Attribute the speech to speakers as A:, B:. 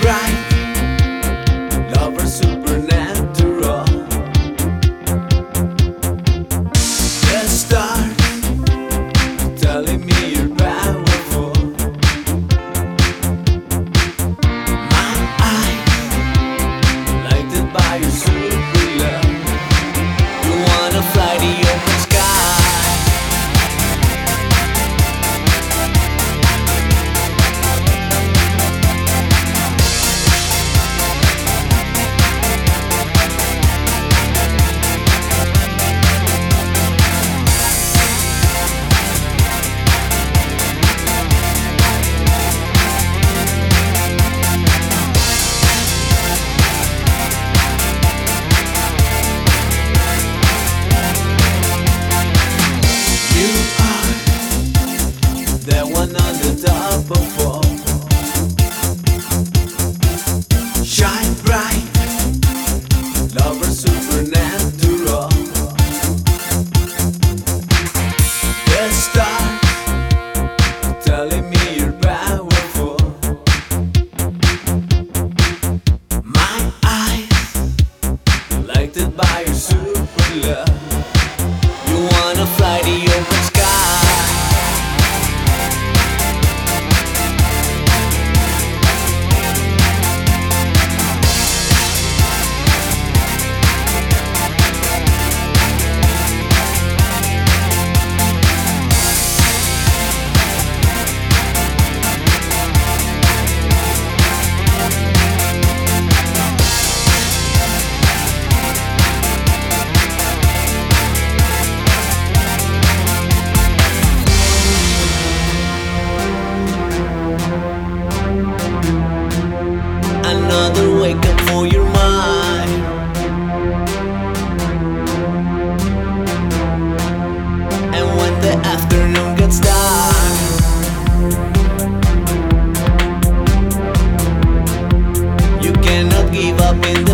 A: bright. Shine bright, lover supernatural. The star telling me your power. another wake up for your mind. And when the afternoon gets dark, you cannot give up in the